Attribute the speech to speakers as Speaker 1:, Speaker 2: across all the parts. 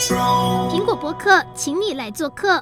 Speaker 1: 苹果博客，请你来做客。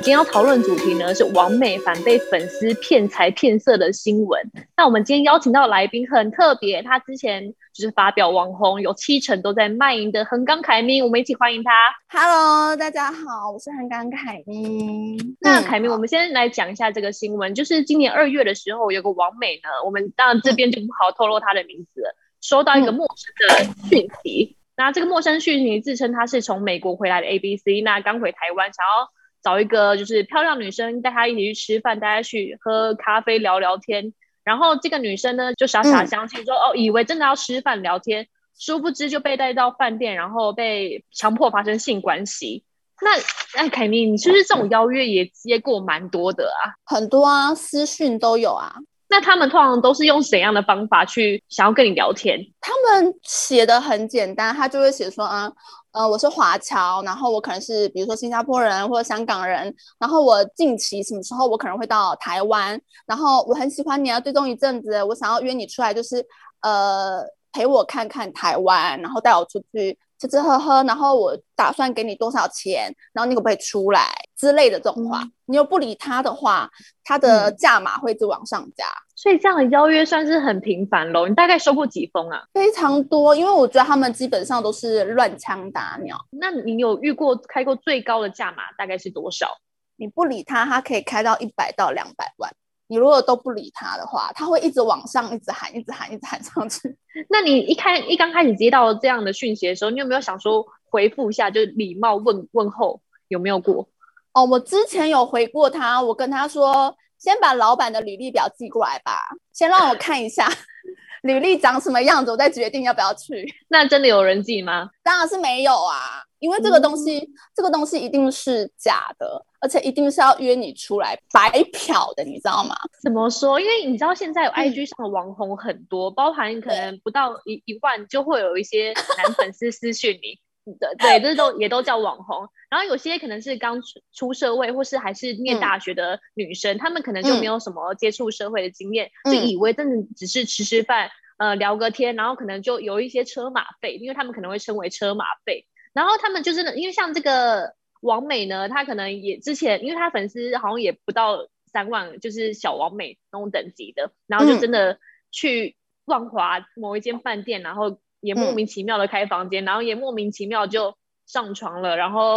Speaker 2: 今天要讨论主题呢，是王美反被粉丝骗财骗色的新闻。那我们今天邀请到的来宾很特别，他之前就是发表网红有七成都在卖淫的横纲凯咪，我们一起欢迎他。
Speaker 3: Hello，大家好，我是横纲凯咪。
Speaker 2: 那凯咪，我们先来讲一下这个新闻，就是今年二月的时候，有个王美呢，我们当然这边就不好透露他的名字了，收到一个陌生的讯息。那这个陌生讯息自称他是从美国回来的 ABC，那刚回台湾，想要找一个就是漂亮女生带他一起去吃饭，带他去喝咖啡聊聊天。然后这个女生呢就傻傻相信说，嗯、哦，以为真的要吃饭聊天，殊不知就被带到饭店，然后被强迫发生性关系。那那凯妮，你是不是这种邀约也接过蛮多的啊？
Speaker 3: 很多啊，私讯都有啊。
Speaker 2: 那他们通常都是用怎样的方法去想要跟你聊天？
Speaker 3: 他们写的很简单，他就会写说啊，呃，我是华侨，然后我可能是比如说新加坡人或者香港人，然后我近期什么时候我可能会到台湾，然后我很喜欢你啊，追踪一阵子，我想要约你出来，就是呃陪我看看台湾，然后带我出去。吃吃喝喝，然后我打算给你多少钱，然后你可不可以出来之类的这种话，嗯、你又不理他的话，他的价码会一直往上加，嗯，
Speaker 2: 所以这样的邀约算是很频繁喽。你大概收过几封啊？
Speaker 3: 非常多，因为我觉得他们基本上都是乱枪打鸟。
Speaker 2: 那你有遇过开过最高的价码大概是多少？
Speaker 3: 你不理他，他可以开到一百到两百万。你如果都不理他的话，他会一直往上，一直喊，一直喊，一直喊上去。
Speaker 2: 那你一开一刚开始接到这样的讯息的时候，你有没有想说回复一下，就礼貌问问候有没有过？
Speaker 3: 哦，我之前有回过他，我跟他说，先把老板的履历表寄过来吧，先让我看一下 履历长什么样子，我再决定要不要去。
Speaker 2: 那真的有人寄吗？
Speaker 3: 当然是没有啊。因为这个东西，嗯、这个东西一定是假的，而且一定是要约你出来白嫖的，你知道吗？
Speaker 2: 怎么说？因为你知道现在有 IG 上的网红很多，嗯、包含可能不到一一万就会有一些男粉丝私讯你，对对，这都也都叫网红。然后有些可能是刚出出社会或是还是念大学的女生，她、嗯、们可能就没有什么接触社会的经验，嗯、就以为真的只是吃吃饭，呃，聊个天，然后可能就有一些车马费，因为他们可能会称为车马费。然后他们就是因为像这个王美呢，她可能也之前，因为她粉丝好像也不到三万，就是小王美那种等级的，然后就真的去万华某一间饭店，然后也莫名其妙的开房间，嗯、然后也莫名其妙就上床了，然后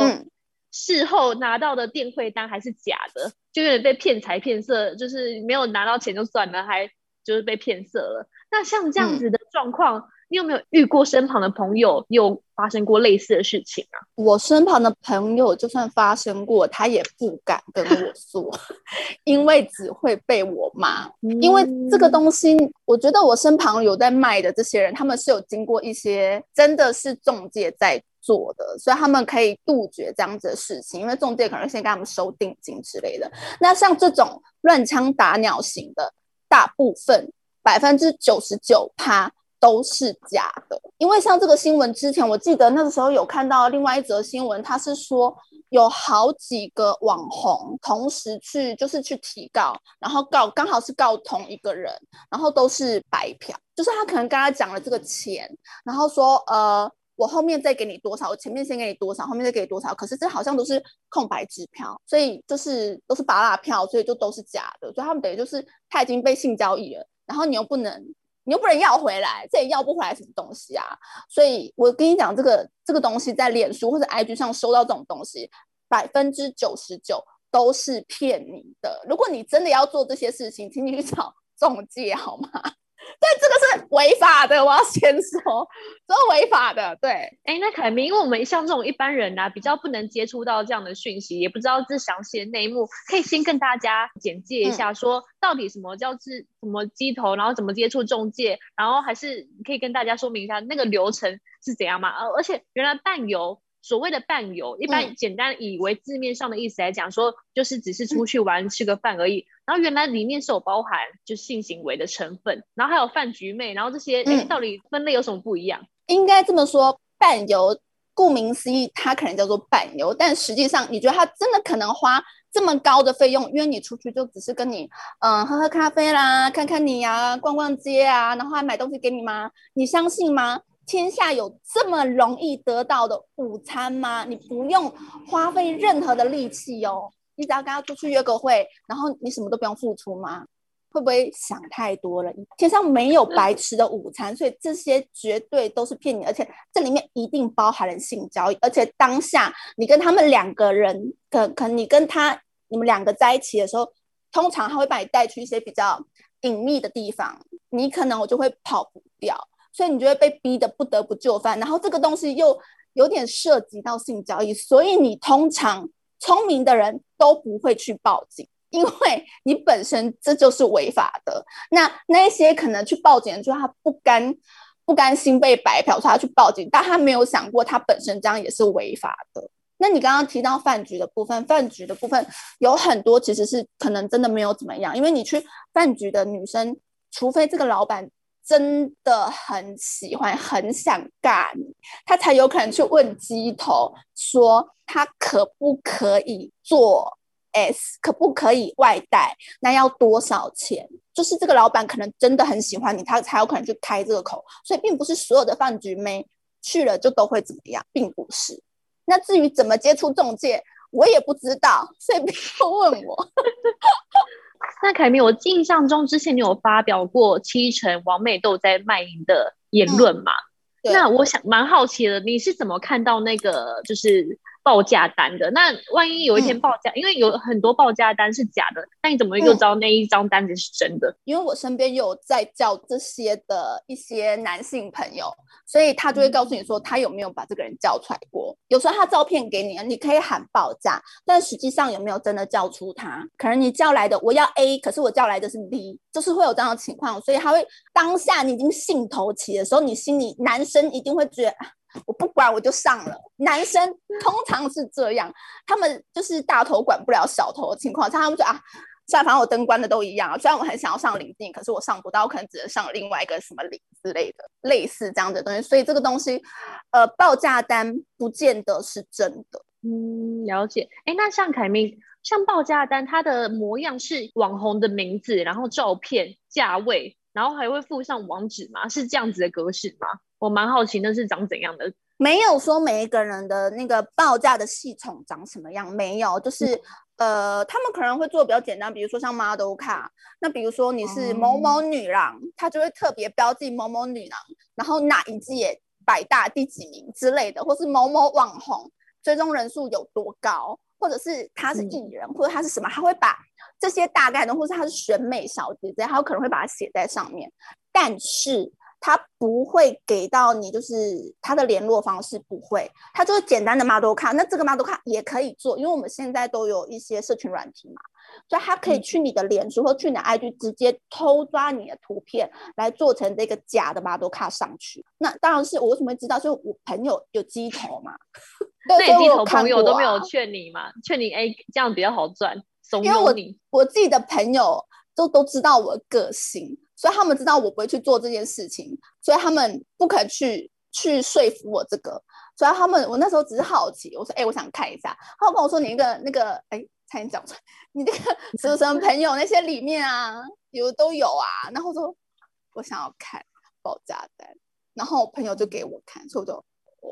Speaker 2: 事后拿到的电汇单还是假的，就有点被骗财骗色，就是没有拿到钱就算了，还就是被骗色了。那像这样子的状况。嗯你有没有遇过身旁的朋友有发生过类似的事情啊？
Speaker 3: 我身旁的朋友就算发生过，他也不敢跟我 说，因为只会被我骂。嗯、因为这个东西，我觉得我身旁有在卖的这些人，他们是有经过一些真的是中介在做的，所以他们可以杜绝这样子的事情。因为中介可能先给他们收定金之类的。那像这种乱枪打鸟型的，大部分百分之九十九趴。都是假的，因为像这个新闻之前，我记得那个时候有看到另外一则新闻，他是说有好几个网红同时去，就是去提告，然后告刚好是告同一个人，然后都是白嫖，就是他可能跟他讲了这个钱，然后说呃，我后面再给你多少，我前面先给你多少，后面再给你多少，可是这好像都是空白支票，所以就是都是芭乐票，所以就都是假的，所以他们等于就是他已经被性交易了，然后你又不能。你又不能要回来，这也要不回来什么东西啊？所以我跟你讲，这个这个东西在脸书或者 IG 上收到这种东西，百分之九十九都是骗你的。如果你真的要做这些事情，请你去找中介好吗？对，这个是违法的，我要先说，这是违法的。对，
Speaker 2: 哎，那凯明，因为我们像这种一般人啊，比较不能接触到这样的讯息，也不知道这详细的内幕，可以先跟大家简介一下，说到底什么叫是什么机头，然后怎么接触中介，然后还是可以跟大家说明一下那个流程是怎样嘛？而而且原来伴游。所谓的伴游，一般简单以为字面上的意思来讲，说、嗯、就是只是出去玩、嗯、吃个饭而已。然后原来里面是有包含就性行为的成分，然后还有饭局妹，然后这些哎、嗯，到底分类有什么不一样？
Speaker 3: 应该这么说，伴游顾名思义，它可能叫做伴游，但实际上你觉得他真的可能花这么高的费用约你出去，就只是跟你嗯喝喝咖啡啦，看看你呀、啊，逛逛街啊，然后还买东西给你吗？你相信吗？天下有这么容易得到的午餐吗？你不用花费任何的力气哦，你只要跟他出去约个会，然后你什么都不用付出吗？会不会想太多了？天上没有白吃的午餐，所以这些绝对都是骗你，而且这里面一定包含了性交易，而且当下你跟他们两个人，可可能你跟他你们两个在一起的时候，通常他会把你带去一些比较隐秘的地方，你可能我就会跑不掉。所以你就会被逼得不得不就范，然后这个东西又有点涉及到性交易，所以你通常聪明的人都不会去报警，因为你本身这就是违法的。那那些可能去报警的，就他不甘不甘心被白嫖，所以他去报警，但他没有想过他本身这样也是违法的。那你刚刚提到饭局的部分，饭局的部分有很多其实是可能真的没有怎么样，因为你去饭局的女生，除非这个老板。真的很喜欢，很想尬你，他才有可能去问鸡头说他可不可以做 S，可不可以外带，那要多少钱？就是这个老板可能真的很喜欢你，他才有可能去开这个口。所以并不是所有的饭局妹去了就都会怎么样，并不是。那至于怎么接触中介，我也不知道，所以不要问我。
Speaker 2: 那凯明，我印象中之前你有发表过七成王美豆在卖淫的言论嘛？嗯、那我想蛮好奇的，你是怎么看到那个就是？报价单的，那万一有一天报价，嗯，因为有很多报价单是假的，那你怎么又知道那一张单子是真的？
Speaker 3: 因为我身边有在叫这些的一些男性朋友，所以他就会告诉你说他有没有把这个人叫出来过。有时候他照片给你，你可以喊报价，但实际上有没有真的叫出他？可能你叫来的我要 A，可是我叫来的是 B，就是会有这样的情况，所以他会当下你已经兴头起的时候，你心里男生一定会觉得。我不管，我就上了。男生通常是这样，他们就是大头管不了小头的情况，像他们说啊，下反正我灯关的都一样啊。虽然我很想要上领地，可是我上不到，我可能只能上另外一个什么领之类的，类似这样的东西。所以这个东西，呃，报价单不见得是真的。
Speaker 2: 嗯，了解。哎，那像凯明，像报价单，它的模样是网红的名字，然后照片、价位，然后还会附上网址吗？是这样子的格式吗？我蛮好奇那是长怎样的，
Speaker 3: 没有说每一个人的那个报价的系统长什么样，没有，就是、嗯、呃，他们可能会做比较简单，比如说像 model 卡，那比如说你是某某女郎，嗯、他就会特别标记某某女郎，然后哪一届百大第几名之类的，或是某某网红追踪人数有多高，或者是他是艺人、嗯，或者他是什么，他会把这些大概的，或是他是选美小姐姐，他有可能会把它写在上面，但是。他不会给到你，就是他的联络方式不会，他就是简单的 model 卡。那这个 model 卡也可以做，因为我们现在都有一些社群软体嘛，所以他可以去你的脸书或去你的 IG 直接偷抓你的图片来做成这个假的 model 卡上去。那当然是我为什么会知道，就是我朋友有鸡头嘛，
Speaker 2: 那你鸡头朋友都没有劝你嘛？劝你哎，这样比较好赚，怂恿你。
Speaker 3: 我自己的朋友都都知道我的个性。所以他们知道我不会去做这件事情，所以他们不肯去去说服我这个。所以他们，我那时候只是好奇，我说：“哎、欸，我想看一下。”他跟我说：“你那个那个，哎、欸，差点讲出来，你那个什么什么朋友那些里面啊，有都有啊。”然后说：“我想要看爆炸单。”然后我朋友就给我看，所以我就哦，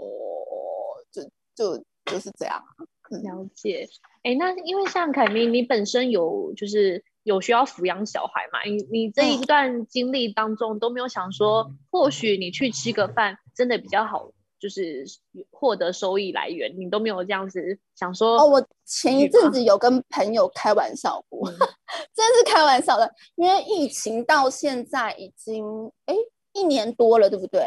Speaker 3: 就就就是这样。
Speaker 2: 了解。哎、欸，那因为像凯明，你本身有就是。有需要抚养小孩嘛？你你这一段经历当中都没有想说，或许你去吃个饭真的比较好，就是获得收益来源，你都没有这样子想说。
Speaker 3: 哦，我前一阵子有跟朋友开玩笑过，嗯、真是开玩笑的，因为疫情到现在已经哎一年多了，对不对？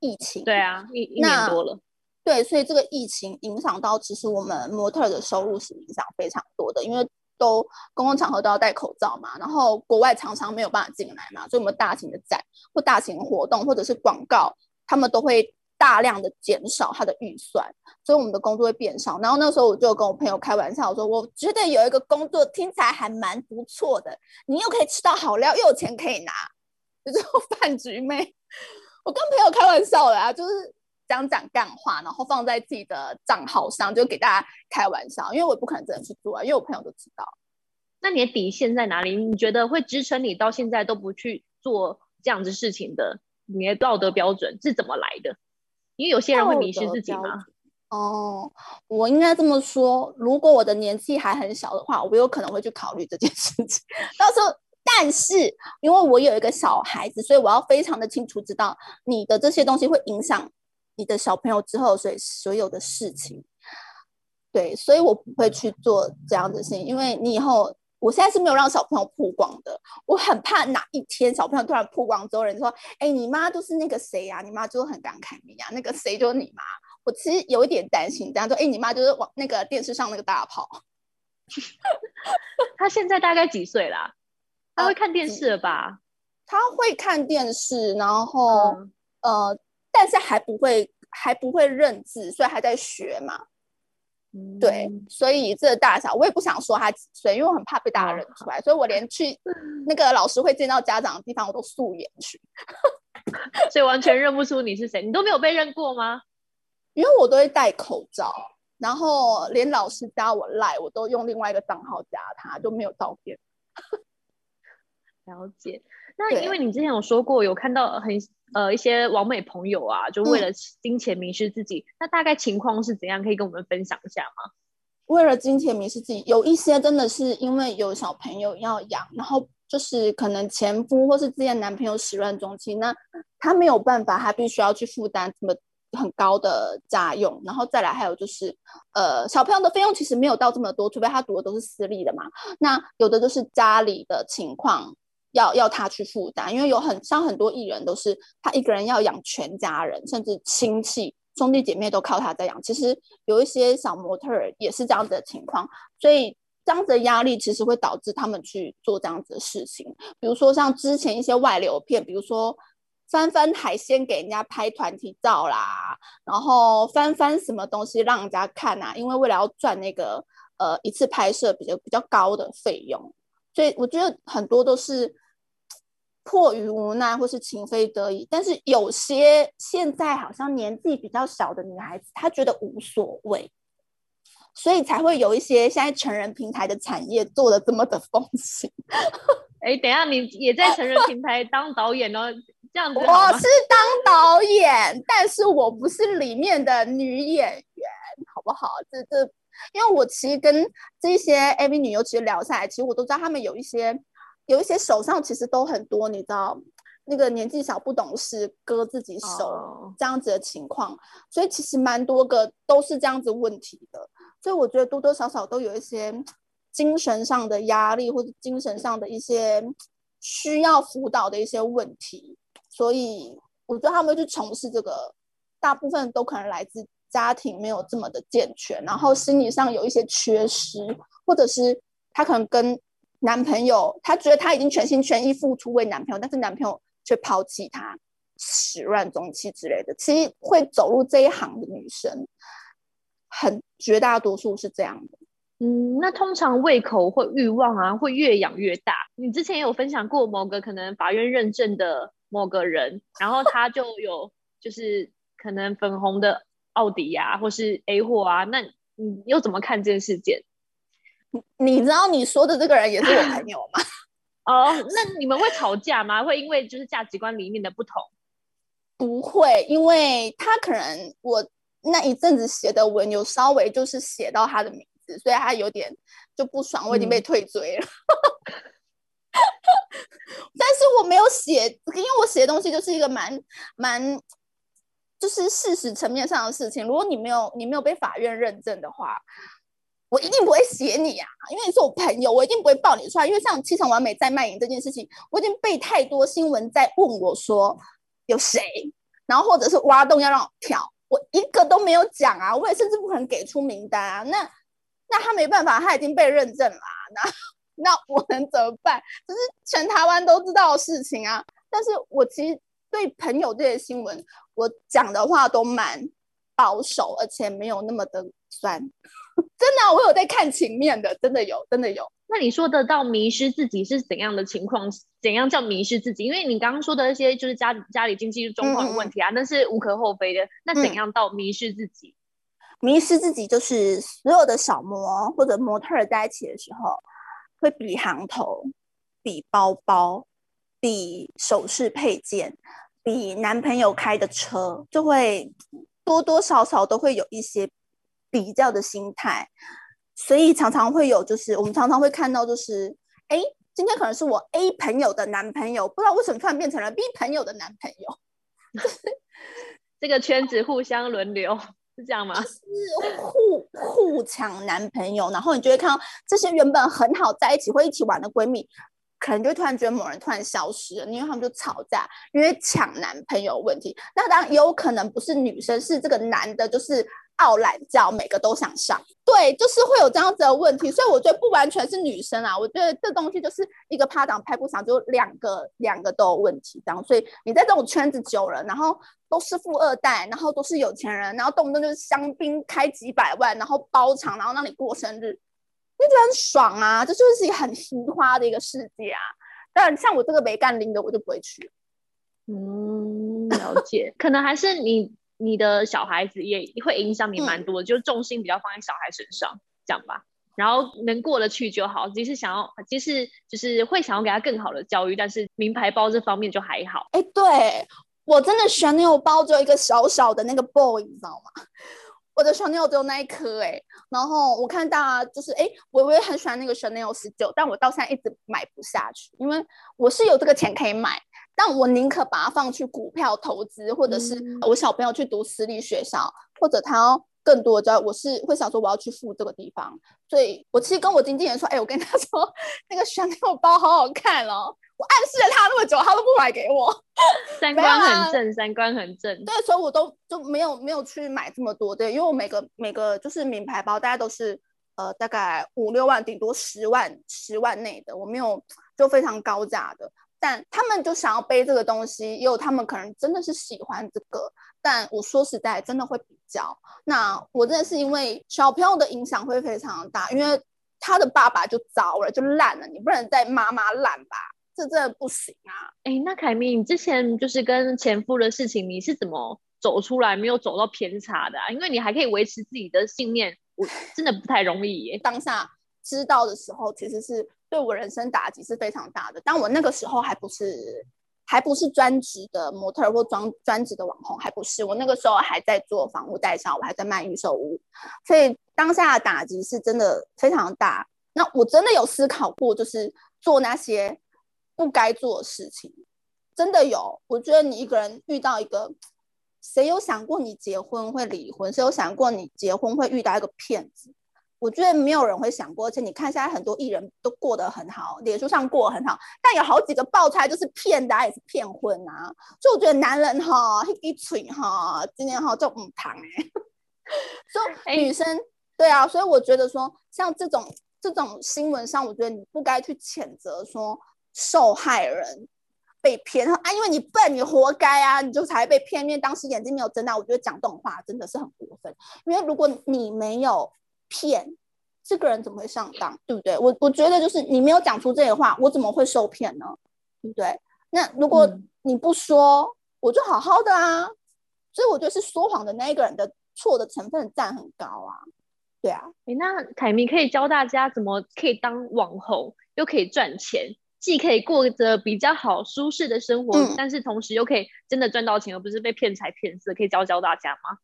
Speaker 3: 疫情
Speaker 2: 对啊，一一年多了。
Speaker 3: 对，所以这个疫情影响到，其实我们模特的收入是影响非常多的，因为。都公共场合都要戴口罩嘛，然后国外常常没有办法进来嘛，所以我们大型的展或大型活动或者是广告，他们都会大量的减少他的预算，所以我们的工作会变少。然后那时候我就跟我朋友开玩笑我说，我觉得有一个工作听起来还蛮不错的，你又可以吃到好料，又有钱可以拿，就是饭局妹。我跟朋友开玩笑的啊，就是。讲讲干话，然后放在自己的账号上，就给大家开玩笑。因为我不可能真的去做啊，因为我朋友都知道。
Speaker 2: 那你的底线在哪里？你觉得会支撑你到现在都不去做这样子事情的你的道德标准是怎么来的？因为有些人会迷失自己嘛。
Speaker 3: 哦，我应该这么说，如果我的年纪还很小的话，我有可能会去考虑这件事情。到时候，但是因为我有一个小孩子，所以我要非常的清楚知道你的这些东西会影响你的小朋友之后，所以所有的事情。对，所以我不会去做这样的事情，因为你以后，我现在是没有让小朋友曝光的，我很怕哪一天小朋友突然曝光之后，人说，哎，你妈就是那个谁呀？你妈就很感慨你呀，那个谁就是你妈。我其实有一点担心，这样说，哎，你妈就是往那个电视上那个大炮。
Speaker 2: 他现在大概几岁啦？他会看电视了吧？
Speaker 3: 他会看电视，然后、嗯、呃，但是还不会还不会认字，所以还在学嘛。嗯、对，所以这个大小我也不想说他几岁，因为我很怕被大家认出来，嗯、所以我连去那个老师会见到家长的地方我都素颜去，
Speaker 2: 所以完全认不出你是谁。你都没有被认过吗？
Speaker 3: 因为我都会戴口罩，然后连老师加我赖，我都用另外一个账号加他，就没有照片。
Speaker 2: 了解。那因为你之前有说过，有看到很呃一些网美朋友啊，就为了金钱迷失自己，嗯、那大概情况是怎样？可以跟我们分享一下吗？
Speaker 3: 为了金钱迷失自己，有一些真的是因为有小朋友要养，然后就是可能前夫或是之前男朋友始乱终弃，那他没有办法，他必须要去负担这么。很高的家用，然后再来还有就是，呃，小朋友的费用其实没有到这么多，除非他读的都是私立的嘛。那有的就是家里的情况要要他去负担，因为有很像很多艺人都是他一个人要养全家人，甚至亲戚兄弟姐妹都靠他在养。其实有一些小模特儿也是这样子的情况，所以这样子的压力其实会导致他们去做这样子的事情。比如说像之前一些外流片，比如说。翻翻海鲜给人家拍团体照啦，然后翻翻什么东西让人家看啊？因为为了要赚那个呃一次拍摄比较比较高的费用，所以我觉得很多都是迫于无奈或是情非得已。但是有些现在好像年纪比较小的女孩子，她觉得无所谓，所以才会有一些现在成人平台的产业做的这么的风行。
Speaker 2: 哎，等一下你也在成人平台当导演哦。这样子，
Speaker 3: 我是当导演，但是我不是里面的女演员，好不好？这这，因为我其实跟这些 AV 女优其实聊下来，其实我都知道他们有一些有一些手上其实都很多，你知道那个年纪小不懂事割自己手这样子的情况，哦、所以其实蛮多个都是这样子问题的，所以我觉得多多少少都有一些精神上的压力或者精神上的一些需要辅导的一些问题。所以我觉得他们去从事这个，大部分都可能来自家庭没有这么的健全，然后心理上有一些缺失，或者是他可能跟男朋友，他觉得他已经全心全意付出为男朋友，但是男朋友却抛弃他，始乱终弃之类的。其实会走入这一行的女生，很绝大多数是这样的。
Speaker 2: 嗯，那通常胃口或欲望啊，会越养越大。你之前有分享过某个可能法院认证的。某个人，然后他就有就是可能粉红的奥迪呀，或是 A 货啊，那你又怎么看这件事件？
Speaker 3: 你知道你说的这个人也是我 朋友吗？
Speaker 2: 哦，那你们会吵架吗？会因为就是价值观里面的不同？
Speaker 3: 不会，因为他可能我那一阵子写的文有稍微就是写到他的名字，所以他有点就不爽，我已经被退追了。嗯 但是我没有写，因为我写的东西就是一个蛮蛮，就是事实层面上的事情。如果你没有你没有被法院认证的话，我一定不会写你啊，因为你是我朋友，我一定不会爆你出来。因为像七成完美在卖淫这件事情，我已经被太多新闻在问我说有谁，然后或者是挖洞要让我跳，我一个都没有讲啊，我也甚至不可能给出名单啊。那那他没办法，他已经被认证了，那。那我能怎么办？这是全台湾都知道的事情啊！但是我其实对朋友这些新闻，我讲的话都蛮保守，而且没有那么的酸。真的啊，我有在看情面的，真的有，真的有。
Speaker 2: 那你说得到迷失自己是怎样的情况？怎样叫迷失自己？因为你刚刚说的那些就是家家里经济状况的问题啊，那、嗯、是无可厚非的。那怎样到迷失自己？
Speaker 3: 迷失自己就是所有的小模或者模特在一起的时候。会比行头，比包包，比首饰配件，比男朋友开的车，就会多多少少都会有一些比较的心态，所以常常会有，就是我们常常会看到，就是哎，今天可能是我 A 朋友的男朋友，不知道为什么突然变成了 B 朋友的男朋友，就是
Speaker 2: 这个圈子互相轮流。是这样吗？
Speaker 3: 是互互抢男朋友，然后你就会看到这些原本很好在一起会一起玩的闺蜜，可能就突然觉得某人突然消失了，因为他们就吵架，因为抢男朋友问题。那当然也有可能不是女生，是这个男的，就是。傲懒教每个都想上，对，就是会有这样子的问题，所以我觉得不完全是女生啊，我觉得这东西就是一个趴掌拍不响，就两个两个都有问题这样，所以你在这种圈子久了，然后都是富二代，然后都是有钱人，然后动不动就是香槟开几百万，然后包场，然后让你过生日，你觉得很爽啊，这就是一个很奇花的一个世界啊。但像我这个没干零的，我就不会去。
Speaker 2: 嗯，了解，可能还是你。你的小孩子也会影响你蛮多的，嗯、就重心比较放在小孩身上，这样吧。然后能过得去就好。即使想要，即使就是会想要给他更好的教育，但是名牌包这方面就还好。
Speaker 3: 哎，对，我真的 Chanel 包只有一个小小的那个 boy，你知道吗？我的 Chanel 只有那一颗哎。然后我看大家就是哎，我我也很喜欢那个 Chanel 十九，但我到现在一直买不下去，因为我是有这个钱可以买。但我宁可把它放去股票投资，或者是我小朋友去读私立学校，或者他要更多的，我是会想说我要去付这个地方。所以我其实跟我经纪人说，哎、欸，我跟他说那个 Chanel 包好好看哦，我暗示了他那么久，他都不买给我。
Speaker 2: 三观很正，三观很正。
Speaker 3: 对，所以我都就没有没有去买这么多，的，因为我每个每个就是名牌包，大家都是呃大概五六万，顶多十万十万内的，我没有就非常高价的。但他们就想要背这个东西，也有他们可能真的是喜欢这个。但我说实在，真的会比较。那我真的是因为小朋友的影响会非常大，因为他的爸爸就糟了，就烂了，你不能再妈妈烂吧？这真的不行啊！
Speaker 2: 哎，那凯咪，你之前就是跟前夫的事情，你是怎么走出来，没有走到偏差的啊？因为你还可以维持自己的信念，我真的不太容易耶。
Speaker 3: 当下知道的时候，其实是。对我人生打击是非常大的，但我那个时候还不是还不是专职的模特或专专职的网红，还不是，我那个时候还在做房屋代销，我还在卖预售屋，所以当下的打击是真的非常大。那我真的有思考过，就是做那些不该做的事情，真的有。我觉得你一个人遇到一个，谁有想过你结婚会离婚？谁有想过你结婚会遇到一个骗子？我觉得没有人会想过，而且你看现在很多艺人都过得很好，脸书上过得很好，但有好几个爆出来就是骗的，也是骗婚啊。所以我觉得男人哈，一嘴哈，今年哈就唔谈哎。所以女生、欸、对啊，所以我觉得说像这种这种新闻上，我觉得你不该去谴责说受害人被骗啊，因为你笨，你活该啊，你就才被骗，因为当时眼睛没有睁大。我觉得讲这种话真的是很过分，因为如果你没有。骗这个人怎么会上当，对不对？我我觉得就是你没有讲出这些话，我怎么会受骗呢？对不对？那如果你不说，嗯、我就好好的啊。所以我觉得是说谎的那一个人的错的成分占很高啊。对啊，
Speaker 2: 诶，那凯明可以教大家怎么可以当网红，又可以赚钱，既可以过着比较好舒适的生活，嗯、但是同时又可以真的赚到钱，而不是被骗财骗色，可以教教大家吗？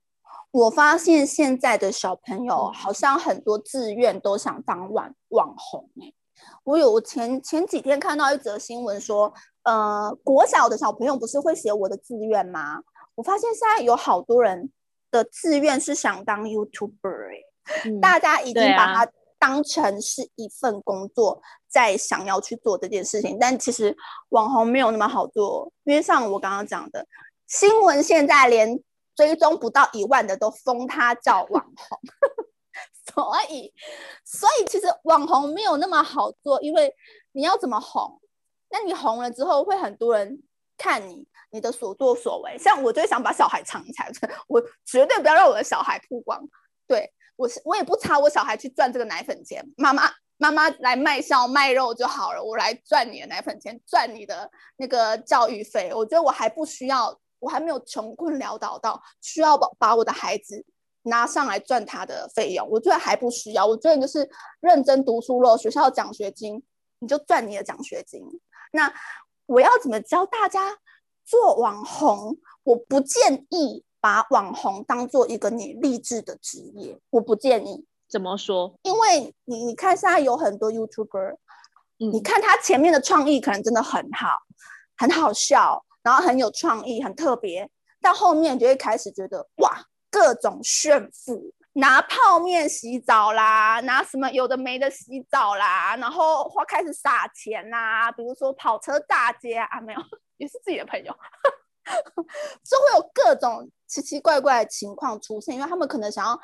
Speaker 3: 我发现现在的小朋友好像很多志愿都想当网网红欸。我有前前几天看到一则新闻说，呃，国小的小朋友不是会写我的志愿吗？我发现现在有好多人的志愿是想当 YouTuber 欸，嗯，大家已经把它当成是一份工作，在想要去做这件事情。但其实网红没有那么好做，因为像我刚刚讲的，新闻现在连。追踪不到一万的都封他叫网红，所以，所以其实网红没有那么好做，因为你要怎么红？那你红了之后会很多人看你，你的所作所为。像我就想把小孩藏起来，我绝对不要让我的小孩曝光。对，我是我也不差我小孩去赚这个奶粉钱，妈妈妈妈来卖笑卖肉就好了，我来赚你的奶粉钱，赚你的那个教育费。我觉得我还不需要。我还没有穷困潦倒到需要把把我的孩子拿上来赚他的费用，我觉得还不需要。我觉得你就是认真读书咯，学校奖学金你就赚你的奖学金。那我要怎么教大家做网红，我不建议把网红当做一个你励志的职业，我不建议。
Speaker 2: 怎么说？
Speaker 3: 因为你你看现在有很多 YouTuber，
Speaker 2: 嗯，
Speaker 3: 你看他前面的创意可能真的很好，很好笑，然后很有创意，很特别，到后面就会开始觉得哇，各种炫富。拿泡面洗澡啦，拿什么有的没的洗澡啦，然后花开始撒钱啦，比如说跑车大街啊，没有，也是自己的朋友，就会有各种奇奇怪怪的情况出现，因为他们可能想要，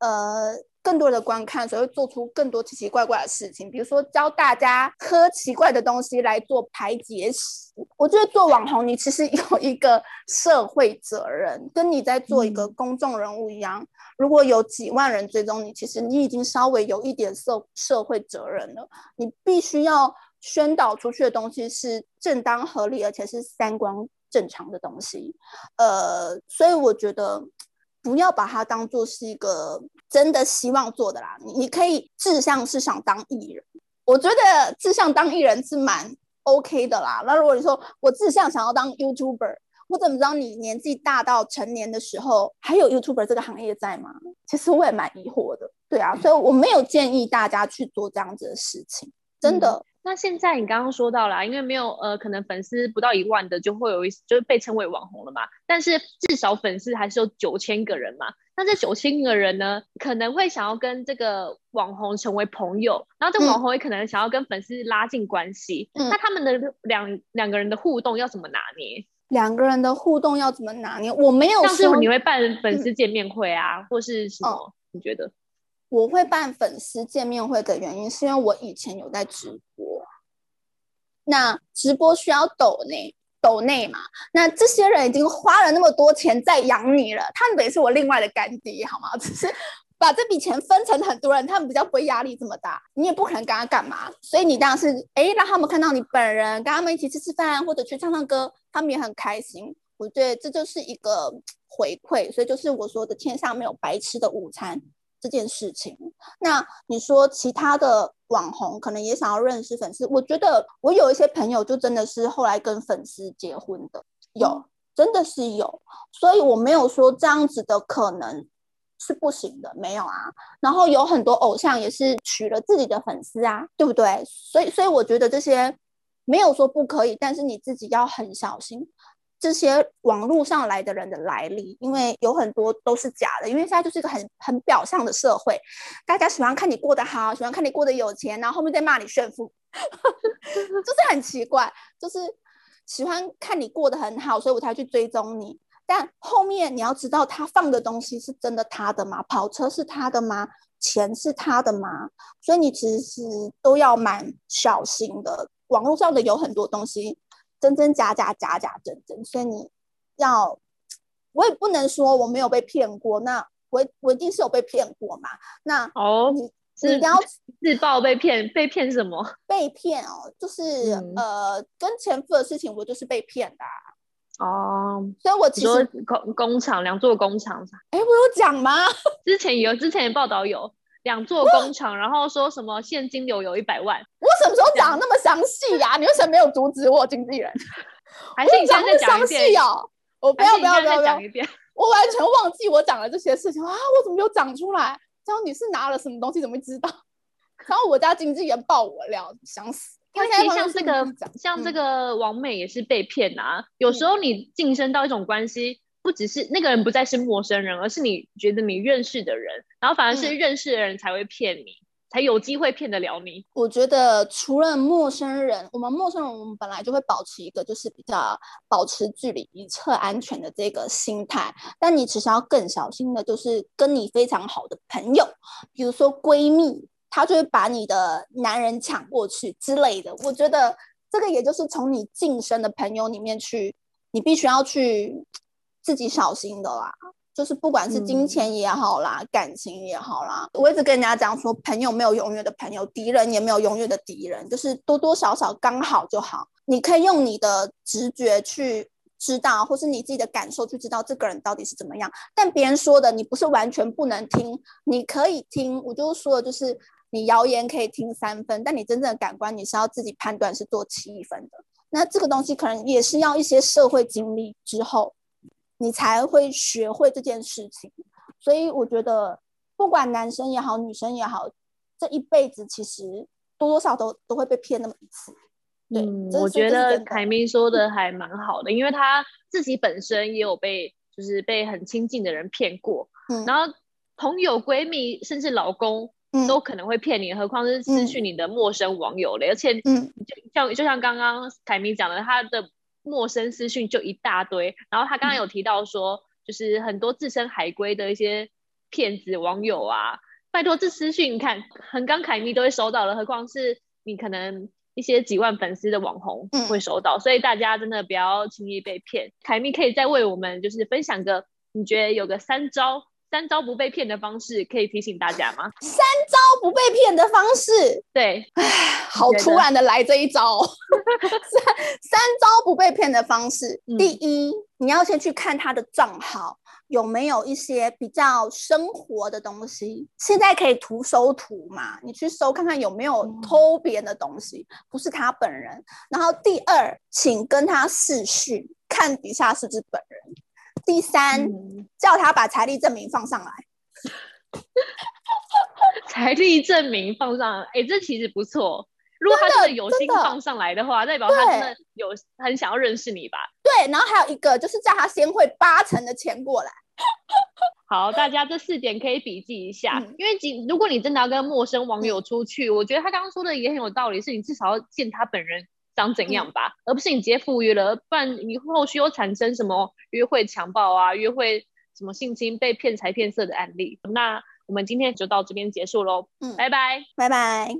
Speaker 3: 呃。更多的观看，所以会做出更多奇奇怪怪的事情，比如说教大家喝奇怪的东西来做排解食。我觉得做网红，你其实 有一个社会责任，跟你在做一个公众人物一样。嗯、如果有几万人追踪你，其实你已经稍微有一点社社会责任了。你必须要宣导出去的东西是正当合理，而且是三观正常的东西。呃，所以我觉得。不要把它当做是一个真的希望做的啦，你你可以志向是想当艺人，我觉得志向当艺人是蛮 OK 的啦。那如果你说我志向想要当 YouTuber，我怎么知道你年纪大到成年的时候还有 YouTuber 这个行业在吗？其实我也蛮疑惑的。对啊，所以我没有建议大家去做这样子的事情，真的。
Speaker 2: 那现在你刚刚说到了啊，因为没有呃，可能粉丝不到一万的就会有一，就是被称为网红了嘛。但是至少粉丝还是有九千个人嘛。那这九千个人呢，可能会想要跟这个网红成为朋友，然后这个网红也可能想要跟粉丝拉近关系。嗯，那他们的两两个人的互动要怎么拿捏？
Speaker 3: 两个人的互动要怎么拿捏？我没有说，
Speaker 2: 像是你会办粉丝见面会啊，嗯、或是什么？哦、你觉得？
Speaker 3: 我会办粉丝见面会的原因，是因为我以前有在直播。那直播需要抖内，抖内嘛？那这些人已经花了那么多钱在养你了，他们等于是我另外的干爹，好吗？只是把这笔钱分成很多人，他们比较不会压力这么大。你也不可能跟他干嘛，所以你当然是哎，让他们看到你本人，跟他们一起吃吃饭，或者去唱唱歌，他们也很开心。我觉得这就是一个回馈，所以就是我说的天上没有白吃的午餐。这件事情，那你说其他的网红可能也想要认识粉丝，我觉得我有一些朋友就真的是后来跟粉丝结婚的，有，真的是有，所以我没有说这样子的可能是不行的，没有啊。然后有很多偶像也是娶了自己的粉丝啊，对不对？所以，所以我觉得这些没有说不可以，但是你自己要很小心。这些网络上来的人的来历，因为有很多都是假的。因为现在就是一个很很表象的社会，大家喜欢看你过得好，喜欢看你过得有钱，然后后面再骂你炫富，就是很奇怪，就是喜欢看你过得很好，所以我才去追踪你。但后面你要知道，他放的东西是真的他的吗？跑车是他的吗？钱是他的吗？所以你其实都要蛮小心的。网络上的有很多东西。真真假假，假假真真，所以你要，我也不能说我没有被骗过，那我我一定是有被骗过嘛。那哦，你你要
Speaker 2: 自曝被骗，被骗什么？
Speaker 3: 被骗哦，就是、嗯、呃，跟前夫的事情，我就是被骗的、啊、哦。所以我其实
Speaker 2: 工工厂两座工厂，
Speaker 3: 哎，我有讲吗？
Speaker 2: 之前有，之前有报道有。两座工厂，然后说什么现金流有一百万？
Speaker 3: 我什么时候讲那么详细呀？你为什么没有阻止我，经纪人？
Speaker 2: 还是你讲详细
Speaker 3: 哦？我不要不要不要讲一遍，我完全忘记我讲了这些事情啊！我怎么没有讲出来？然后你是拿了什么东西？怎么会知道？然后我家经纪人爆我料，想死！
Speaker 2: 因为其实像这个像这个王美也是被骗啊。嗯、有时候你晋升到一种关系。不只是那个人不再是陌生人，而是你觉得你认识的人，然后反而是认识的人才会骗你，嗯、才有机会骗得了你。
Speaker 3: 我觉得除了陌生人，我们陌生人我们本来就会保持一个就是比较保持距离、以策安全的这个心态。但你其实要更小心的，就是跟你非常好的朋友，比如说闺蜜，她就会把你的男人抢过去之类的。我觉得这个也就是从你晋升的朋友里面去，你必须要去。自己小心的啦，就是不管是金钱也好啦，嗯、感情也好啦，我一直跟人家讲说，朋友没有永远的朋友，敌人也没有永远的敌人，就是多多少少刚好就好。你可以用你的直觉去知道，或是你自己的感受去知道这个人到底是怎么样。但别人说的，你不是完全不能听，你可以听。我就说的就是，你谣言可以听三分，但你真正的感官，你是要自己判断是做七分的。那这个东西可能也是要一些社会经历之后，你才会学会这件事情。所以我觉得，不管男生也好，女生也好，这一辈子其实多多少少都都会被骗那么一次。对，
Speaker 2: 嗯，我觉得凯明说的还蛮好的，因为他自己本身也有被，就是被很亲近的人骗过，嗯，然后朋友、闺蜜甚至老公。都可能会骗你，何况是失去你的陌生网友了。嗯、而且，嗯，就像就像刚刚凯明讲的，他的陌生私讯就一大堆。然后他刚刚有提到说，嗯、就是很多自身海归的一些骗子网友啊，拜托这私讯，你看，很刚凯咪都会收到了，何况是你可能一些几万粉丝的网红会收到。嗯、所以大家真的不要轻易被骗。凯咪可以再为我们就是分享个，你觉得有个三招。三招不被骗的方式，可以提醒大家吗？
Speaker 3: 三招不被骗的方式，
Speaker 2: 对，
Speaker 3: 唉，好突然的来这一招。三三招不被骗的方式，嗯、第一，你要先去看他的账号有没有一些比较生活的东西。现在可以图搜图嘛？你去搜看看有没有偷别人的东西，嗯、不是他本人。然后第二，请跟他视讯，看底下是不是本人。第三，嗯、叫他把财力证明放上来。
Speaker 2: 财力证明放上来，哎、欸，这其实不错。如果他真的有心放上来的话，的代表他真的有很想要认识你吧？
Speaker 3: 对。然后还有一个，就是叫他先汇八成的钱过来。
Speaker 2: 好，大家这四点可以笔记一下，嗯、因为如果你真的要跟陌生网友出去，嗯、我觉得他刚刚说的也很有道理，是你至少要见他本人。长怎样吧，嗯、而不是你直接赴约了，不然你后续又产生什么约会强暴啊、约会什么性侵被骗财骗色的案例。那我们今天就到这边结束喽，嗯，拜拜，
Speaker 3: 拜拜。